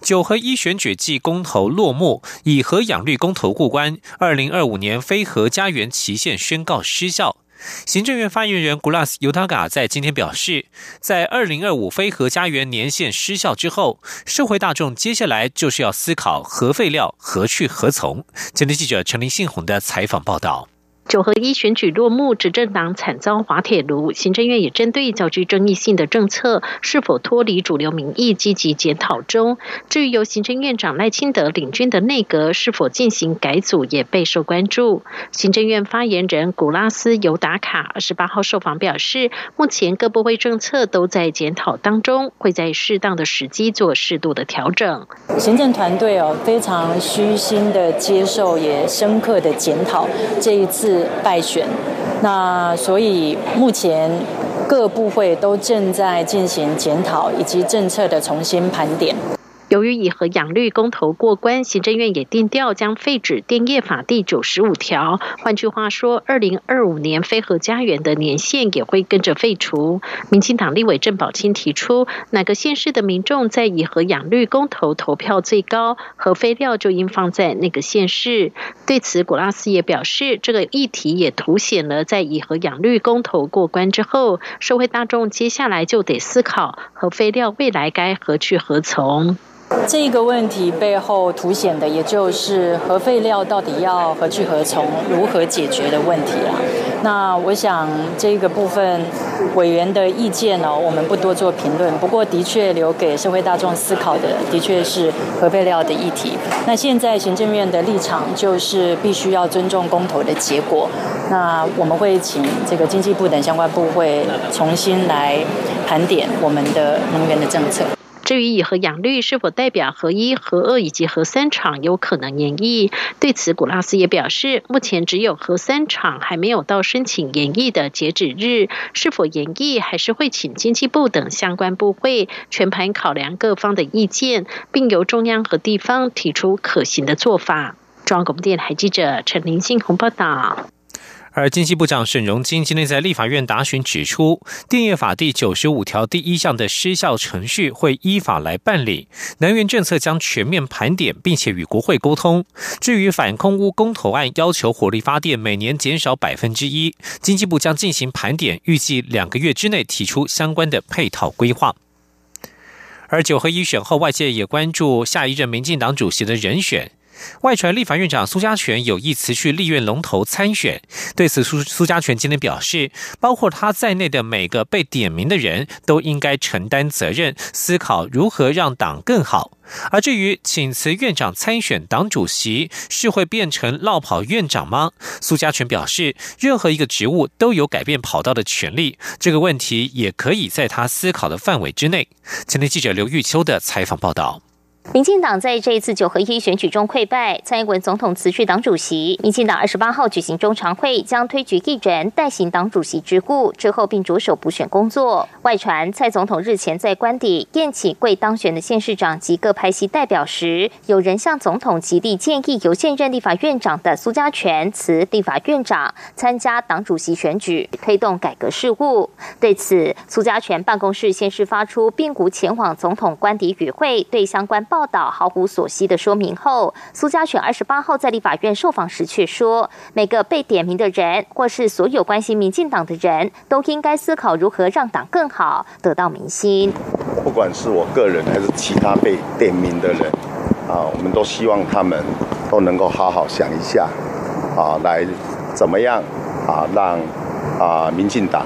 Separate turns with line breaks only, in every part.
九合一选举季公投落幕，以核养绿公投过关，二零二五年非核家园期限宣告失效。行政院发言人 Gulas Utaga 在今天表示，在二零二五非核家园年限失效之后，社会大众接下来就是要思考核废料何去何从。今天记者陈林信宏的采访报道。
九合一选举落幕，执政党惨遭滑铁卢。行政院也针对较具争议性的政策是否脱离主流民意，积极检讨中。至于由行政院长赖清德领军的内阁是否进行改组，也备受关注。行政院发言人古拉斯尤达卡二十八号受访表示，目前各部会政策都在检讨当中，会在适当的时机做适度的调整。
行政团队哦，非常虚心的接受，也深刻的检讨这一次。败选，那所以目前各部会都正在进行检讨以及政策的重新盘点。
由于以核养绿公投过关，行政院也定调将废止电业法第九十五条。换句话说，二零二五年非核家园的年限也会跟着废除。民进党立委郑宝清提出，哪个县市的民众在以核养绿公投投票最高，核废料就应放在那个县市。对此，古拉斯也表示，这个议题也凸显了在以核养绿公投过关之后，社会大众接下来就得思考核废料未来该何去何从。
这个问题背后凸显的，也就是核废料到底要何去何从、如何解决的问题了。那我想这个部分委员的意见呢，我们不多做评论。不过，的确留给社会大众思考的，的确是核废料的议题。那现在行政院的立场就是必须要尊重公投的结果。那我们会请这个经济部等相关部会重新来盘点我们的能源的政策。
至于以和养绿是否代表核一、核二以及核三厂有可能延役，对此古拉斯也表示，目前只有核三厂还没有到申请延役的截止日，是否延役还是会请经济部等相关部会全盘考量各方的意见，并由中央和地方提出可行的做法。中央广播电台记者陈林信宏报道。
而经济部长沈荣金今天在立法院答询指出，电业法第九十五条第一项的失效程序会依法来办理，能源政策将全面盘点，并且与国会沟通。至于反空污公投案要求火力发电每年减少百分之一，经济部将进行盘点，预计两个月之内提出相关的配套规划。而九合一选后，外界也关注下一任民进党主席的人选。外传立法院长苏家全有意辞去立院龙头参选，对此苏苏家全今天表示，包括他在内的每个被点名的人都应该承担责任，思考如何让党更好。而至于请辞院长参选党主席，是会变成落跑院长吗？苏家全表示，任何一个职务都有改变跑道的权利，这个问题也可以在他思考的范围之内。前天记者刘玉秋的采访报道。
民进党在这一次九合一选举中溃败，蔡英文总统辞去党主席。民进党二十八号举行中常会，将推举一人代行党主席职务，之后并着手补选工作。外传蔡总统日前在官邸宴请贵当选的县市长及各派系代表时，有人向总统极力建议由现任立法院长的苏家全辞立法院长，参加党主席选举，推动改革事务。对此，苏家全办公室先是发出并无前往总统官邸与会，对相关。报道毫无所悉的说明后，苏家全二十八号在立法院受访时却说，每个被点名的人，或是所有关心民进党的人，都应该思考如何让党更好，得到民心。
不管是我个人还是其他被点名的人，啊，我们都希望他们都能够好好想一下，啊，来怎么样啊，让啊民进党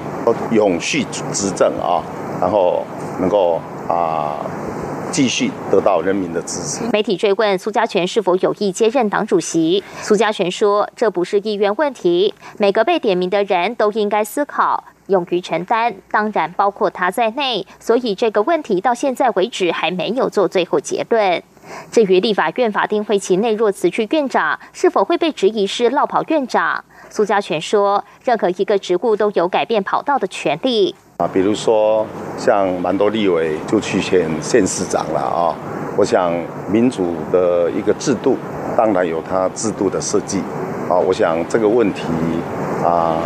永续执政啊，然后能够啊。继续得到人民的支持。
媒体追问苏家全是否有意接任党主席，苏家全说：“这不是意愿问题，每个被点名的人都应该思考，勇于承担，当然包括他在内。所以这个问题到现在为止还没有做最后结论。”至于立法院法定会期内若辞去院长，是否会被质疑是落跑院长？苏家全说，任何一个职务都有改变跑道的权利。
啊，比如说像蛮多立委就去选县市长了啊。我想民主的一个制度，当然有它制度的设计啊。我想这个问题啊，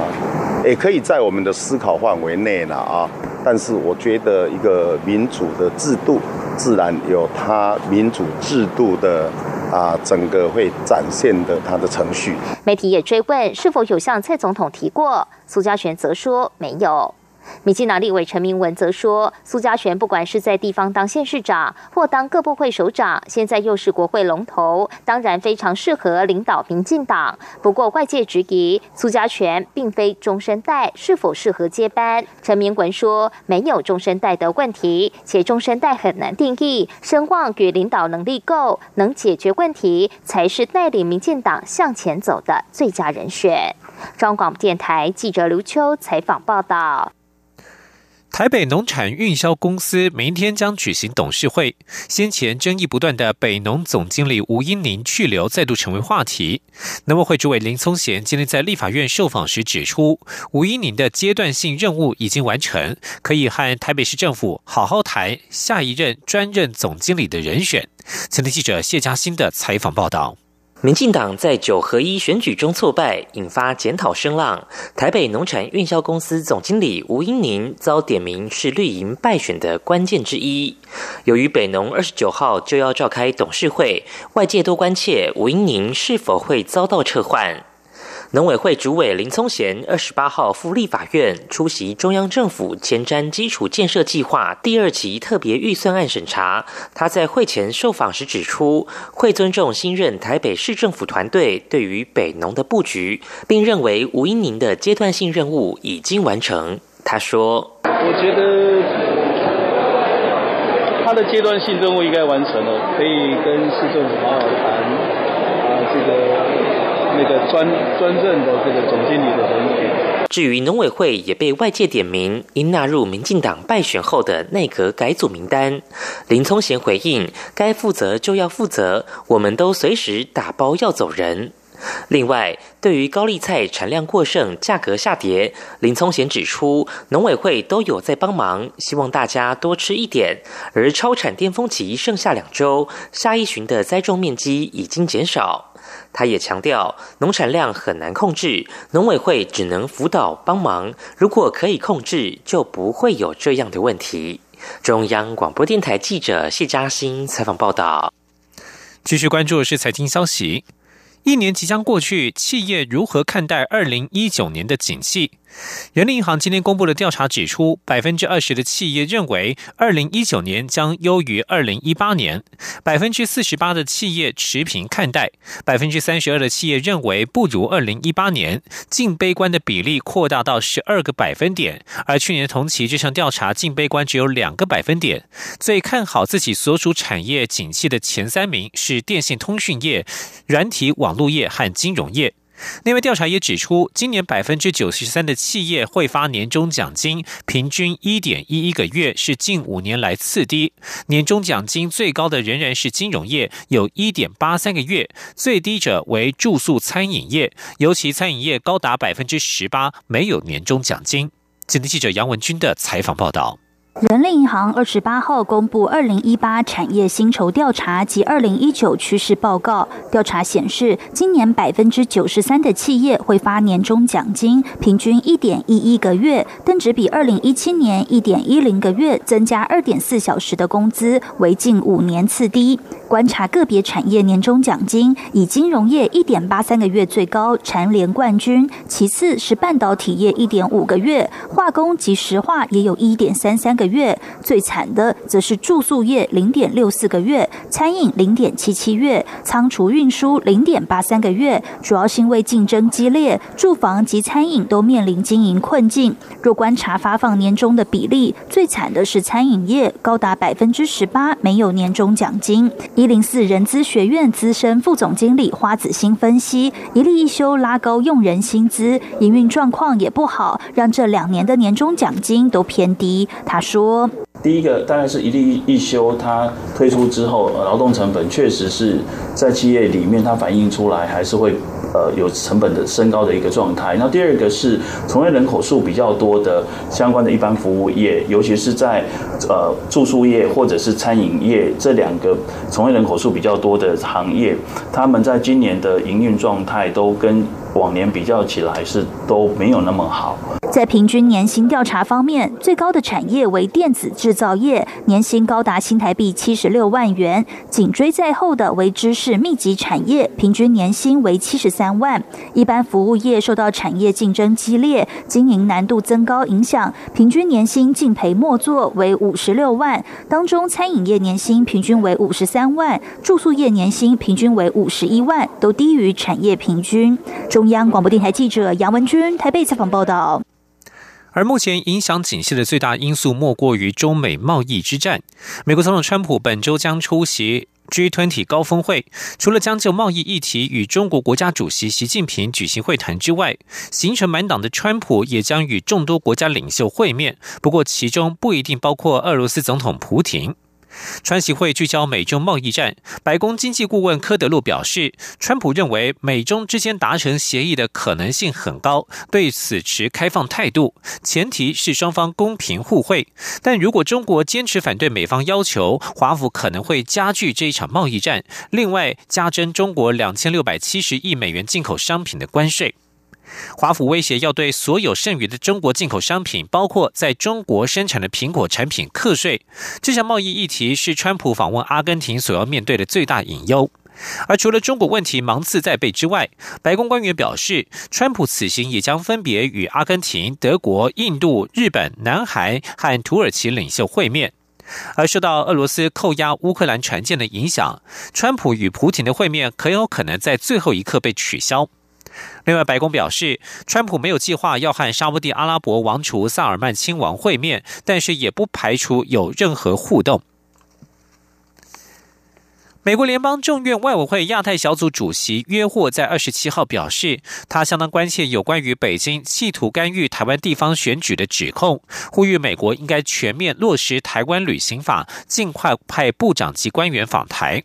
也可以在我们的思考范围内了啊。但是我觉得一个民主的制度，自然有它民主制度的。啊，整个会展现的他的程序。
媒体也追问是否有向蔡总统提过，苏家全则说没有。民进党立委陈明文则说，苏家全不管是在地方当县市长，或当各部会首长，现在又是国会龙头，当然非常适合领导民进党。不过外界质疑苏家全并非中生代，是否适合接班？陈明文说，没有中生代的问题，且中生代很难定义，声望与领导能力够，能解决问题，才是带领民进党向前走的最佳人选。中央广播电台记者刘秋采访报道。
台北农产运销公司明天将举行董事会，先前争议不断的北农总经理吴英宁去留再度成为话题。农委会主委林聪贤今天在立法院受访时指出，吴英宁的阶段性任务已经完成，可以和台北市政府好好谈下一任专任总经理的人选。前天记者谢嘉欣的采访报道。
民进党在九合一选举中挫败，引发检讨声浪。台北农产运销公司总经理吴英宁遭点名是绿营败选的关键之一。由于北农二十九号就要召开董事会，外界多关切吴英宁是否会遭到撤换。农委会主委林聪贤二十八号赴立法院出席中央政府前瞻基础建设计划第二期特别预算案审查。他在会前受访时指出，会尊重新任台北市政府团队对于北农的布局，并认为吴英宁的阶段性任务已经完成。他说：“
我觉得他的阶段性任务应该完成了，可以跟市政府好好谈啊，这个。”那个专专任的这个总经理的人选。
至于农委会也被外界点名，应纳入民进党败选后的内阁改组名单。林聪贤回应：该负责就要负责，我们都随时打包要走人。另外，对于高丽菜产量过剩、价格下跌，林聪贤指出，农委会都有在帮忙，希望大家多吃一点。而超产巅峰期剩下两周，下一旬的栽种面积已经减少。他也强调，农产量很难控制，农委会只能辅导帮忙。如果可以控制，就不会有这样的问题。中央广播电台记者谢嘉欣采访报道。
继续关注的是财经消息，一年即将过去，企业如何看待二零一九年的景气？人力银行今天公布的调查指出，百分之二十的企业认为二零一九年将优于二零一八年，百分之四十八的企业持平看待，百分之三十二的企业认为不如二零一八年，净悲观的比例扩大到十二个百分点。而去年同期这项调查净悲观只有两个百分点。最看好自己所属产业景气的前三名是电信通讯业、软体网络业和金融业。另外，调查也指出，今年百分之九十三的企业会发年终奖金，平均一点一一个月，是近五年来次低。年终奖金最高的仍然是金融业，有一点八三个月；最低者为住宿餐饮业，尤其餐饮业高达百分之十八没有年终奖金。今天记者杨文军的采访报道。
人力银行二十八号公布二零一八产业薪酬调查及二零一九趋势报告。调查显示，今年百分之九十三的企业会发年终奖金，平均一点一一个月，但只比二零一七年一点一零个月增加二点四小时的工资，为近五年次低。观察个别产业年终奖金，以金融业一点八三个月最高，蝉联冠军；其次是半导体业一点五个月，化工及石化也有一点三三个个月。最惨的则是住宿业零点六四个月，餐饮零点七七月，仓储运输零点八三个月。主要是因为竞争激烈，住房及餐饮都面临经营困境。若观察发放年终的比例，最惨的是餐饮业，高达百分之十八没有年终奖金。一零四人资学院资深副总经理花子欣分析，一例一休拉高用人薪资，营运状况也不好，让这两年的年终奖金都偏低。他说：“说
第一个大概是一例一休，它推出之后，劳动成本确实是在企业里面它反映出来，还是会。呃，有成本的升高的一个状态。那第二个是从业人口数比较多的相关的一般服务业，尤其是在呃住宿业或者是餐饮业这两个从业人口数比较多的行业，他们在今年的营运状态都跟往年比较起来是都没有那么好。
在平均年薪调查方面，最高的产业为电子制造业，年薪高达新台币七十六万元；紧追在后的为知识密集产业，平均年薪为七十三万。一般服务业受到产业竞争激烈、经营难度增高影响，平均年薪净赔末作为五十六万。当中，餐饮业年薪平均为五十三万，住宿业年薪平均为五十一万，都低于产业平均。中央广播电台记者杨文君台北采访报道。
而目前影响景气的最大因素，莫过于中美贸易之战。美国总统川普本周将出席 G20 高峰会，除了将就贸易议题与中国国家主席习近平举行会谈之外，行程满档的川普也将与众多国家领袖会面。不过，其中不一定包括俄罗斯总统普廷。川习会聚焦美中贸易战。白宫经济顾问科德洛表示，川普认为美中之间达成协议的可能性很高，对此持开放态度，前提是双方公平互惠。但如果中国坚持反对美方要求，华府可能会加剧这一场贸易战，另外加征中国两千六百七十亿美元进口商品的关税。华府威胁要对所有剩余的中国进口商品，包括在中国生产的苹果产品课税。这项贸易议题是川普访问阿根廷所要面对的最大隐忧。而除了中国问题芒刺在背之外，白宫官员表示，川普此行也将分别与阿根廷、德国、印度、日本、南韩和土耳其领袖会面。而受到俄罗斯扣押乌克兰船舰的影响，川普与普京的会面很有可能在最后一刻被取消。另外，白宫表示，川普没有计划要和沙地阿拉伯王储萨尔曼亲王会面，但是也不排除有任何互动。美国联邦众院外委会亚太小组主席约霍在二十七号表示，他相当关切有关于北京企图干预台湾地方选举的指控，呼吁美国应该全面落实台湾旅行法，尽快派部长级官员访台。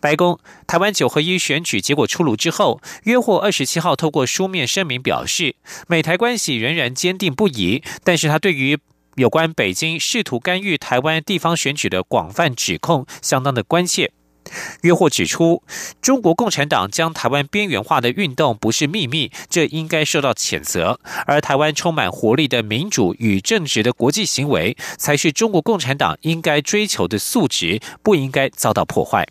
白宫台湾九合一选举结果出炉之后，约霍二十七号透过书面声明表示，美台关系仍然坚定不移，但是他对于有关北京试图干预台湾地方选举的广泛指控相当的关切。约霍指出，中国共产党将台湾边缘化的运动不是秘密，这应该受到谴责；而台湾充满活力的民主与正直的国际行为，才是中国共产党应该追求的素质，不应该遭到破坏。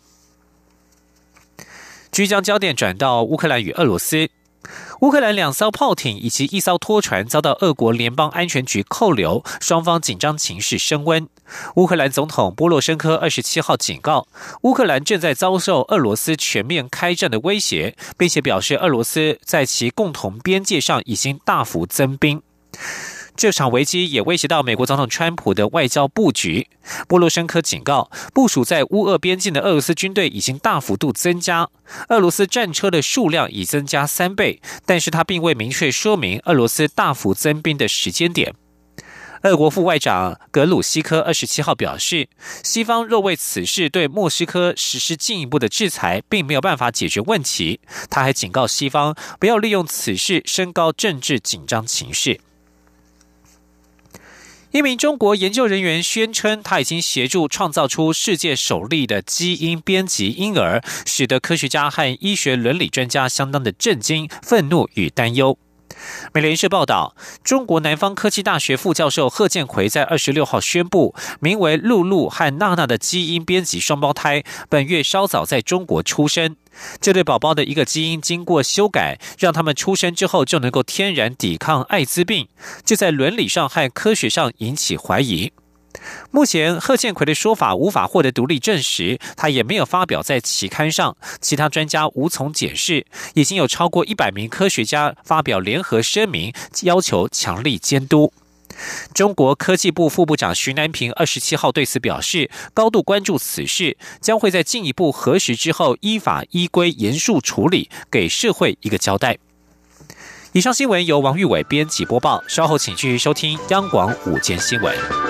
即将焦点转到乌克兰与俄罗斯。乌克兰两艘炮艇以及一艘拖船遭到俄国联邦安全局扣留，双方紧张情势升温。乌克兰总统波洛申科二十七号警告，乌克兰正在遭受俄罗斯全面开战的威胁，并且表示俄罗斯在其共同边界上已经大幅增兵。这场危机也威胁到美国总统川普的外交布局。波罗申科警告，部署在乌俄边境的俄罗斯军队已经大幅度增加，俄罗斯战车的数量已增加三倍，但是他并未明确说明俄罗斯大幅增兵的时间点。俄国副外长格鲁希科二十七号表示，西方若为此事对莫斯科实施进一步的制裁，并没有办法解决问题。他还警告西方不要利用此事升高政治紧张情绪。一名中国研究人员宣称，他已经协助创造出世界首例的基因编辑婴儿，使得科学家和医学伦理专家相当的震惊、愤怒与担忧。美联社报道，中国南方科技大学副教授贺建奎在二十六号宣布，名为露露和娜娜的基因编辑双胞胎本月稍早在中国出生。这对宝宝的一个基因经过修改，让他们出生之后就能够天然抵抗艾滋病，这在伦理上和科学上引起怀疑。目前，贺建奎的说法无法获得独立证实，他也没有发表在期刊上，其他专家无从解释。已经有超过一百名科学家发表联合声明，要求强力监督。中国科技部副部长徐南平二十七号对此表示，高度关注此事，将会在进一步核实之后，依法依规严肃处理，给社会一个交代。以上新闻由王玉伟编辑播报，稍后请继续收听央广午间新闻。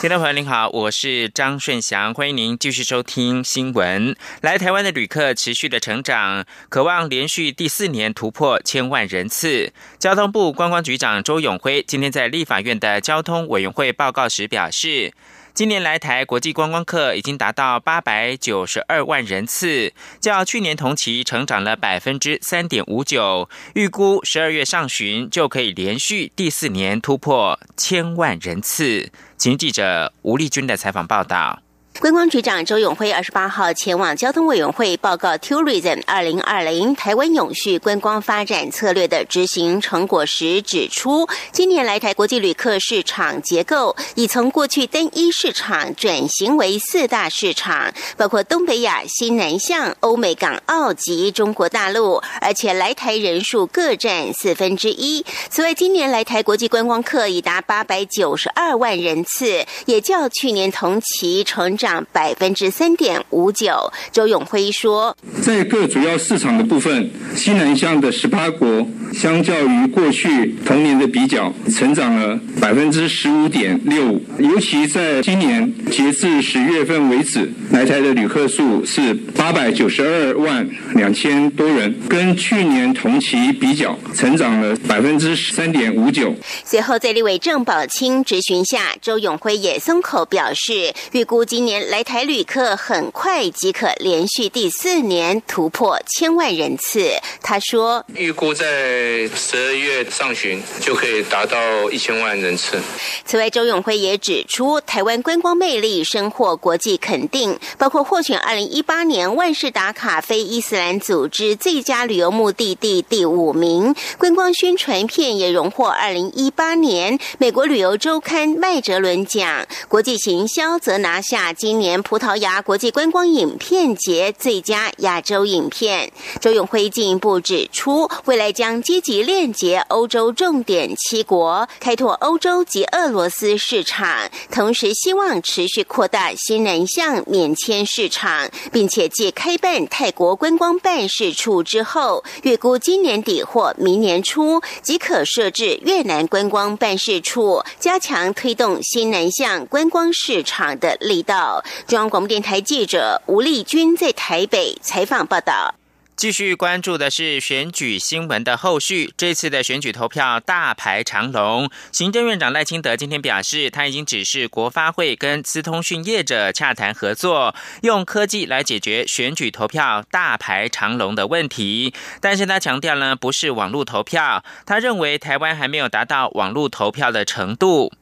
听众朋友您好，我是张顺祥，欢迎您继续收听新闻。来台湾的旅客持续的成长，渴望连续第四年突破千万人次。交通部观光局长周永辉今天在立法院的交通委员会报告时表示。今年来台国际观光客已经达到八百九十二万人次，较去年同期成长了百分之三点五九。预估十二月上旬就可以连续第四年突破千万人次。请记者吴丽君的采访报道。
观光局长周永辉二十八号前往交通委员会报告 Tourism 二零二零台湾永续观光发展策略的执行成果时指出，今年来台国际旅客市场结构已从过去单一市场转型为四大市场，包括东北亚、新南向、欧美港澳及中国大陆，而且来台人数各占四分之一。此外，今年来台国际观光客已达八百九十二万人次，也较去年同期成长。百分之三点五九，周永辉说，
在各主要市场的部分，西南向的十八国，相较于过去同年的比较，成长了百分之十五点六五。尤其在今年截至十月份为止，来台的旅客数是八百九十二万两千多人，跟去年同期比较，成长了百分之十三点五九。
随后在立委郑宝清质询下，周永辉也松口表示，预估今年。来台旅客很快即可连续第四年突破千万人次。他说：“
预估在十二月上旬就可以达到一千万人次。”
此外，周永辉也指出，台湾观光魅力深获国际肯定，包括获选二零一八年万事达卡非伊斯兰组织最佳旅游目的地第五名，观光宣传片也荣获二零一八年美国旅游周刊麦哲伦奖，国际行销则拿下今。年葡萄牙国际观光影片节最佳亚洲影片，周永辉进一步指出，未来将积极链接欧洲重点七国，开拓欧洲及俄罗斯市场，同时希望持续扩大新南向免签市场，并且继开办泰国观光办事处之后，预估今年底或明年初即可设置越南观光办事处，加强推动新南向观光市场的力道。中央广播电台记者吴丽君在台北采访报道。
继续关注的是选举新闻的后续。这次的选举投票大排长龙，行政院长赖清德今天表示，他已经指示国发会跟资通讯业者洽谈合作，用科技来解决选举投票大排长龙的问题。但是他强调呢，不是网络投票，他认为台湾还没有达到网络投票的程度。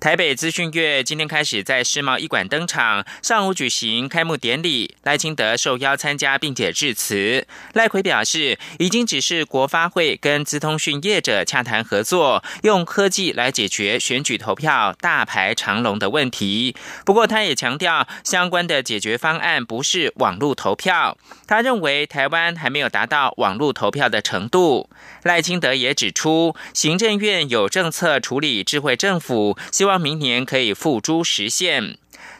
台北资讯月今天开始在世贸一馆登场，上午举行开幕典礼，赖清德受邀参加并且致辞。赖奎表示，已经指示国发会跟资通讯业者洽谈合作，用科技来解决选举投票大排长龙的问题。不过，他也强调，相关的解决方案不是网络投票。他认为台湾还没有达到网络投票的程度。赖清德也指出，行政院有政策处理智慧政府。希望明年可以付诸实现。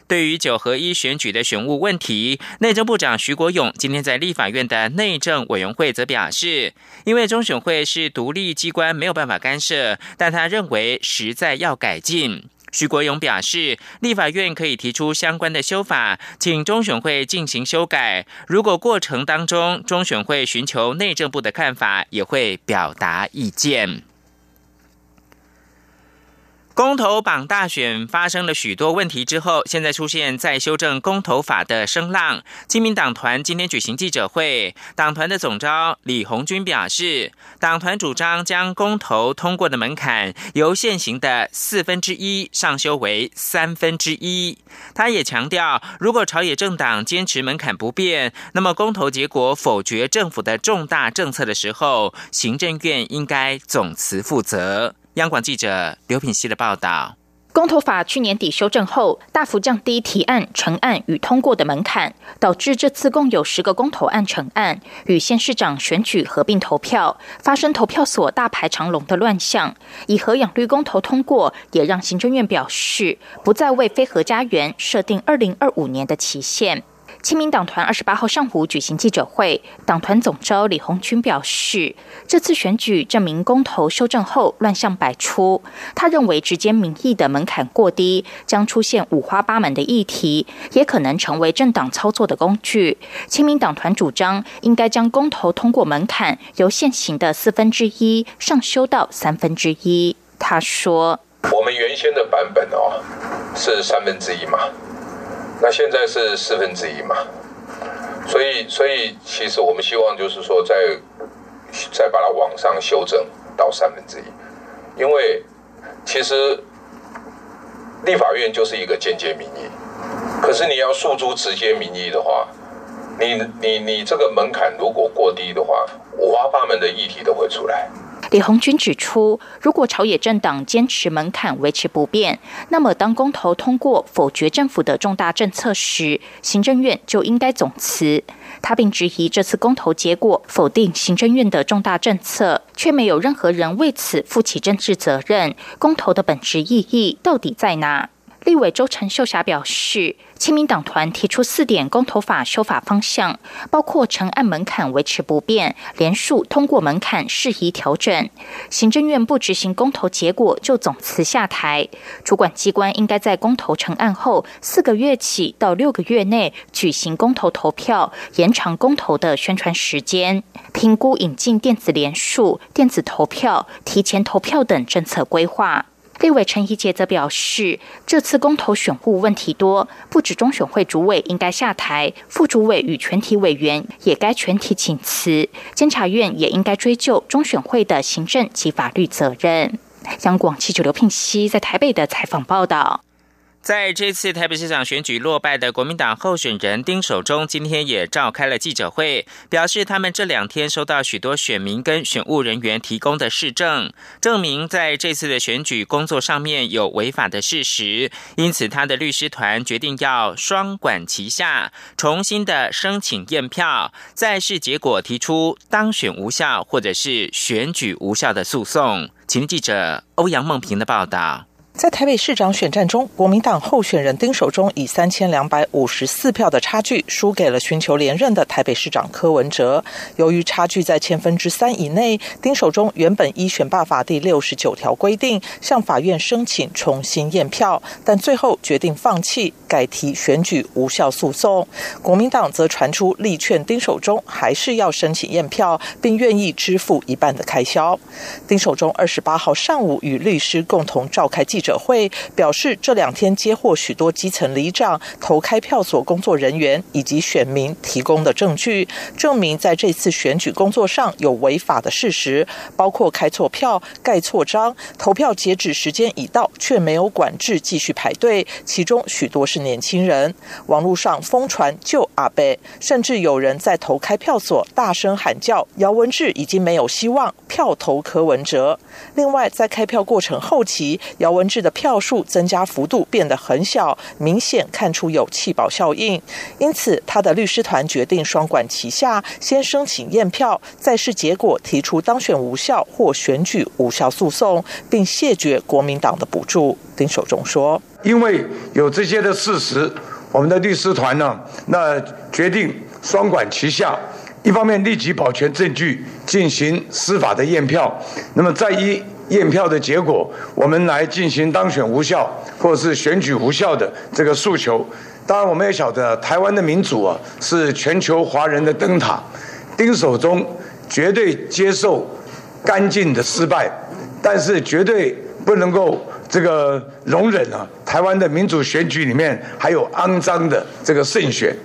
对于九合一选举的选务问题，内政部长徐国勇今天在立法院的内政委员会则表示，因为中选会是独立机关，没有办法干涉，但他认为实在要改进。徐国勇表示，立法院可以提出相关的修法，请中选会进行修改。如果过程当中中选会寻求内政部的看法，也会表达意见。公投榜大选发生了许多问题之后，现在出现再修正公投法的声浪。亲民党团今天举行记者会，党团的总召李红军表示，党团主张将公投通过的门槛由现行的四分之一上修为三分之一。他也强调，如果朝野政党坚持门槛不变，那么公投结果否决政府的重大政策的时候，行政院应该总辞负责。央广记者刘品希的报道：
公投法去年底修正后，大幅降低提案、成案与通过的门槛，导致这次共有十个公投案成案，与县市长选举合并投票，发生投票所大排长龙的乱象。以核养绿公投通过，也让行政院表示不再为非核家园设定二零二五年的期限。亲民党团二十八号上午举行记者会，党团总召李红军表示，这次选举证明公投修正后乱象百出。他认为直接民意的门槛过低，将出现五花八门的议题，也可能成为政党操作的工具。亲民党团主张应该将公投通过门槛由现行的四分之一上修到三分之一。他说：“
我们原先的版本哦是三分之一嘛。”那现在是四分之一嘛，所以所以其实我们希望就是说再再把它往上修正到三分之一，因为其实立法院就是一个间接民意，可是你要诉诸直接民意的话，你你你这个门槛如果过低的话，五花八门的议题都会出来。
李红军指出，如果朝野政党坚持门槛维持不变，那么当公投通过否决政府的重大政策时，行政院就应该总辞。他并质疑这次公投结果否定行政院的重大政策，却没有任何人为此负起政治责任。公投的本质意义到底在哪？立委周陈秀霞表示，亲民党团提出四点公投法修法方向，包括成案门槛维持不变，连数通过门槛适宜调整。行政院不执行公投结果就总辞下台，主管机关应该在公投成案后四个月起到六个月内举行公投投票，延长公投的宣传时间，评估引进电子联署、电子投票、提前投票等政策规划。立委陈怡杰则表示，这次公投选务问题多，不止中选会主委应该下台，副主委与全体委员也该全体请辞，监察院也应该追究中选会的行政及法律责任。央广记者刘聘熙在台北的采访报道。
在这次台北市长选举落败的国民党候选人丁守中，今天也召开了记者会，表示他们这两天收到许多选民跟选务人员提供的市政，证明在这次的选举工作上面有违法的事实，因此他的律师团决定要双管齐下，重新的申请验票，再视结果提出当选无效或者是选举无效的诉讼。请记者欧阳梦平的报道。
在台北市长选战中，国民党候选人丁守中以三千两百五十四票的差距输给了寻求连任的台北市长柯文哲。由于差距在千分之三以内，丁守中原本依选罢法第六十九条规定向法院申请重新验票，但最后决定放弃，改提选举无效诉讼。国民党则传出力劝丁守中还是要申请验票，并愿意支付一半的开销。丁守中二十八号上午与律师共同召开记。者会表示，这两天接获许多基层里长、投开票所工作人员以及选民提供的证据，证明在这次选举工作上有违法的事实，包括开错票、盖错章、投票截止时间已到却没有管制继续排队，其中许多是年轻人。网络上疯传救阿贝，甚至有人在投开票所大声喊叫：“姚文智已经没有希望，票投柯文哲。”另外，在开票过程后期，姚文。的票数增加幅度变得很小，明显看出有弃保效应。因此，他的律师团决定双管齐下，先申请验票，再视结果提出当选无效或选举无效诉讼，并谢绝国民党的补助。丁守中说：“
因为有这些的事实，我们的律师团呢，那决定双管齐下，一方面立即保全证据，进行司法的验票，那么再一。”验票的结果，我们来进行当选无效或者是选举无效的这个诉求。当然，我们也晓得台湾的民主啊是全球华人的灯塔。丁守中绝对接受干净的失败，但是绝对不能够这个容忍啊台湾的民主选举里面还有肮脏的这个胜选。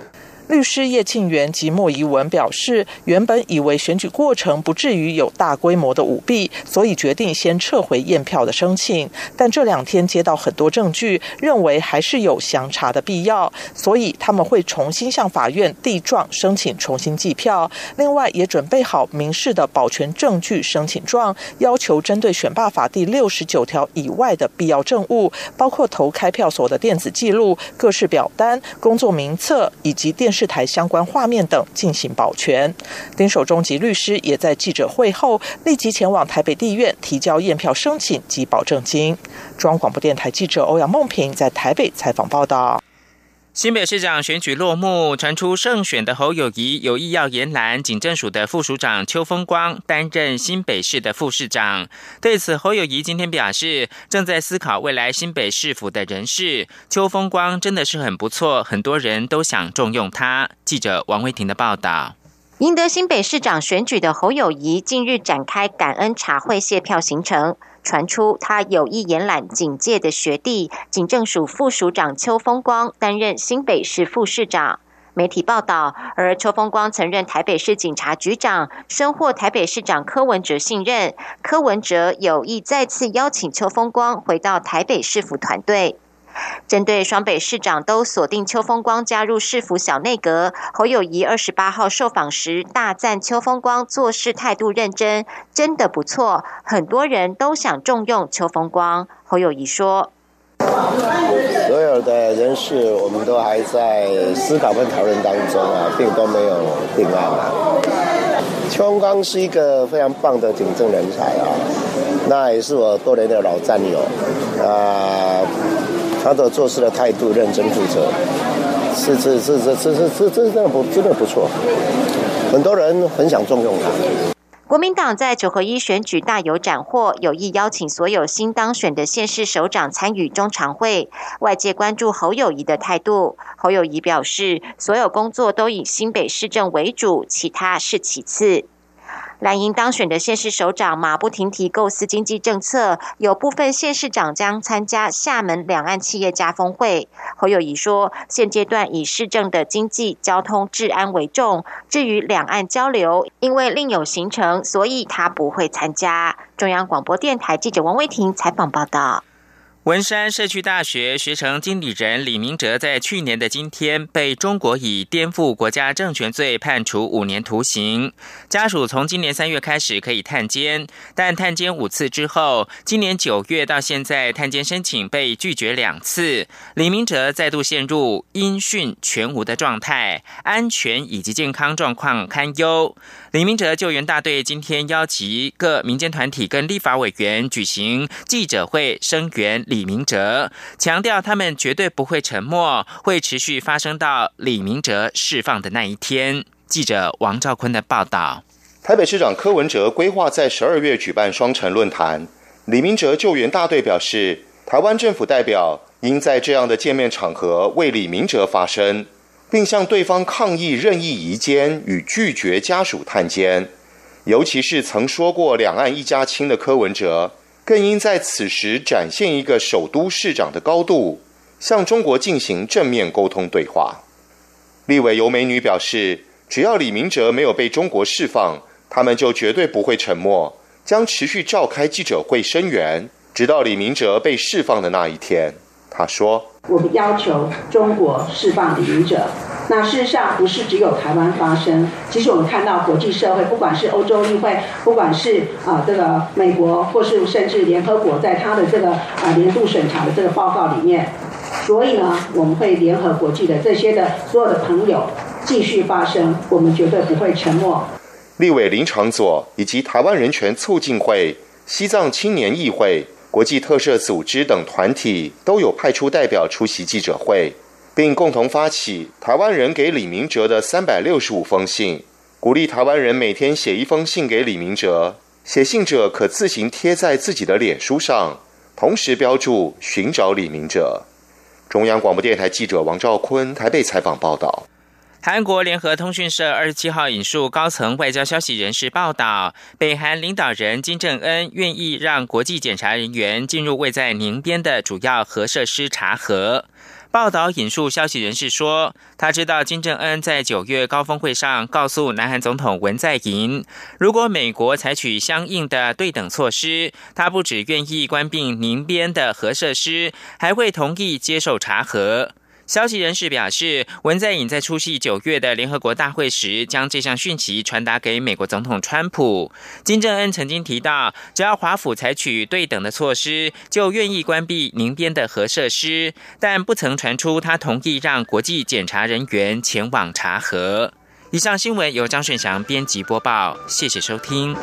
律师叶庆元及莫怡文表示，原本以为选举过程不至于有大规模的舞弊，所以决定先撤回验票的申请。但这两天接到很多证据，认为还是有详查的必要，所以他们会重新向法院递状申请重新计票。另外，也准备好民事的保全证据申请状，要求针对选罢法第六十九条以外的必要证物，包括投开票所的电子记录、各式表单、工作名册以及电视。视台相关画面等进行保全。丁守中及律师也在记者会后立即前往台北地院提交验票申请及保证金。中央广播电台记者欧阳梦平在台北采访报道。
新北市长选举落幕，传出胜选的侯友谊有意要延揽警政署的副署长邱风光担任新北市的副市长。对此，侯友谊今天表示，正在思考未来新北市府的人事。邱风光真的是很不错，很多人都想重用他。记者王威婷的报道。
赢得新北市长选举的侯友谊近日展开感恩茶会谢票行程。传出他有意延揽警界的学弟警政署副署长邱风光担任新北市副市长。媒体报道，而邱风光曾任台北市警察局长，深获台北市长柯文哲信任。柯文哲有意再次邀请邱风光回到台北市府团队。针对双北市长都锁定邱风光加入市府小内阁，侯友谊二十八号受访时大赞邱风光做事态度认真，真的不错，很多人都想重用邱风光。侯友谊说：“所有的人事我们都还在思考跟讨论当中啊，并都没有定案啊。邱风光是一个非常棒的警政人才啊，那也是我多年的老战友啊。”他的做事的态度认真负责，是是是是是是是真的不真的不错，很多人很想重用他。国民党在九合一选举大有斩获，有意邀请所有新当选的县市首长参与中常会。外界关注侯友谊的态度，侯友谊表示，所有工作都以新北市政为主，其他是其次。蓝营当选的县市首长马不停蹄构思经济政策，有部分县市长将参加厦门两岸企业家峰会。侯友谊说，现阶段以市政的经济、交通、治安为重，至于两岸交流，因为另有行程，所以他不会参加。中央广播电台记者王威婷采访报道。
文山社区大学学城经理人李明哲在去年的今天被中国以颠覆国家政权罪判处五年徒刑。家属从今年三月开始可以探监，但探监五次之后，今年九月到现在探监申请被拒绝两次。李明哲再度陷入音讯全无的状态，安全以及健康状况堪忧。李明哲救援大队今天邀集各民间团体跟立法委员举行记者会声援李明哲，强调他们绝对不会沉默，会持续发生到李明哲释放的那一天。记者王兆坤的报道：
台北市长柯文哲规划在十二月举办双城论坛，李明哲救援大队表示，台湾政府代表应在这样的见面场合为李明哲发声。并向对方抗议任意移监与拒绝家属探监，尤其是曾说过“两岸一家亲”的柯文哲，更应在此时展现一个首都市长的高度，向中国进行正面沟通对话。立委尤美女表示，只要李明哲没有被中国释放，他们就绝对不会沉默，将持续召开记者会声援，直到李明哲被释放的那一天。他说：“我们要求中国释放李明哲。那事实上不是只有台湾发生，其实我们看到国际社会，不管是欧洲议会，不管是啊这个美国，或是甚至联合国，在他的这个啊年度审查的这个报告里面，所以呢，我们会联合国际的这些的所有的朋友继续发声，我们绝对不会沉默。”立委林长佐以及台湾人权促进会、西藏青年议会。国际特赦组织等团体都有派出代表出席记者会，并共同发起台湾人给李明哲的三百六十五封信，鼓励台湾人每天写一封信给李明哲，写信者可自行贴在自己的脸书上，同时标注寻找李明哲。中央广播电台记者王兆坤台北采访报道。
韩国联合通讯社二十七号引述高层外交消息人士报道，北韩领导人金正恩愿意让国际检查人员进入位在宁边的主要核设施查核。报道引述消息人士说，他知道金正恩在九月高峰会上告诉南韩总统文在寅，如果美国采取相应的对等措施，他不只愿意关闭宁边的核设施，还会同意接受查核。消息人士表示，文在寅在出席九月的联合国大会时，将这项讯息传达给美国总统川普。金正恩曾经提到，只要华府采取对等的措施，就愿意关闭宁边的核设施，但不曾传出他同意让国际检查人员前往查核。以上新闻由张顺祥编辑播报，谢谢收听。